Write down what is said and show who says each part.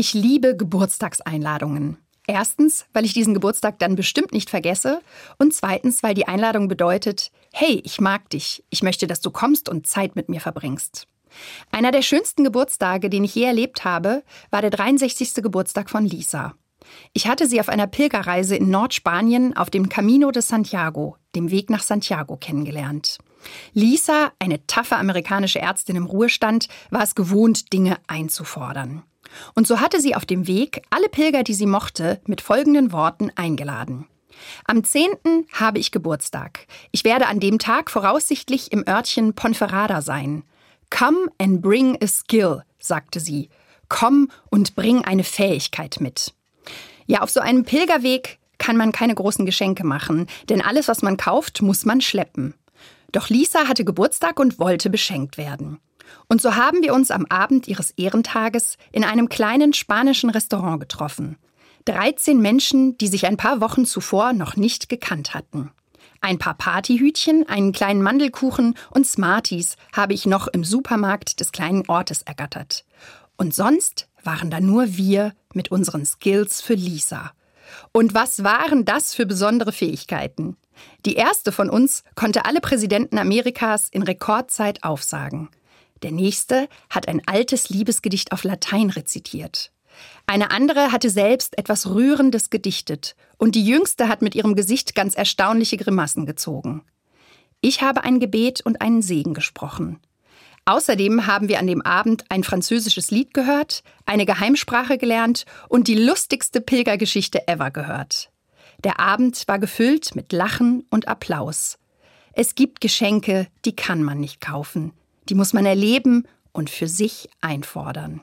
Speaker 1: Ich liebe Geburtstagseinladungen. Erstens, weil ich diesen Geburtstag dann bestimmt nicht vergesse. Und zweitens, weil die Einladung bedeutet, hey, ich mag dich, ich möchte, dass du kommst und Zeit mit mir verbringst. Einer der schönsten Geburtstage, den ich je erlebt habe, war der 63. Geburtstag von Lisa. Ich hatte sie auf einer Pilgerreise in Nordspanien auf dem Camino de Santiago, dem Weg nach Santiago, kennengelernt. Lisa, eine taffe amerikanische Ärztin im Ruhestand, war es gewohnt, Dinge einzufordern. Und so hatte sie auf dem Weg alle Pilger, die sie mochte, mit folgenden Worten eingeladen. Am 10. habe ich Geburtstag. Ich werde an dem Tag voraussichtlich im Örtchen Ponferrada sein. Come and bring a skill, sagte sie. Komm und bring eine Fähigkeit mit. Ja, auf so einem Pilgerweg kann man keine großen Geschenke machen, denn alles, was man kauft, muss man schleppen. Doch Lisa hatte Geburtstag und wollte beschenkt werden. Und so haben wir uns am Abend ihres Ehrentages in einem kleinen spanischen Restaurant getroffen. 13 Menschen, die sich ein paar Wochen zuvor noch nicht gekannt hatten. Ein paar Partyhütchen, einen kleinen Mandelkuchen und Smarties habe ich noch im Supermarkt des kleinen Ortes ergattert. Und sonst waren da nur wir mit unseren Skills für Lisa. Und was waren das für besondere Fähigkeiten? Die erste von uns konnte alle Präsidenten Amerikas in Rekordzeit aufsagen. Der nächste hat ein altes Liebesgedicht auf Latein rezitiert. Eine andere hatte selbst etwas Rührendes gedichtet und die jüngste hat mit ihrem Gesicht ganz erstaunliche Grimassen gezogen. Ich habe ein Gebet und einen Segen gesprochen. Außerdem haben wir an dem Abend ein französisches Lied gehört, eine Geheimsprache gelernt und die lustigste Pilgergeschichte ever gehört. Der Abend war gefüllt mit Lachen und Applaus. Es gibt Geschenke, die kann man nicht kaufen die muss man erleben und für sich einfordern.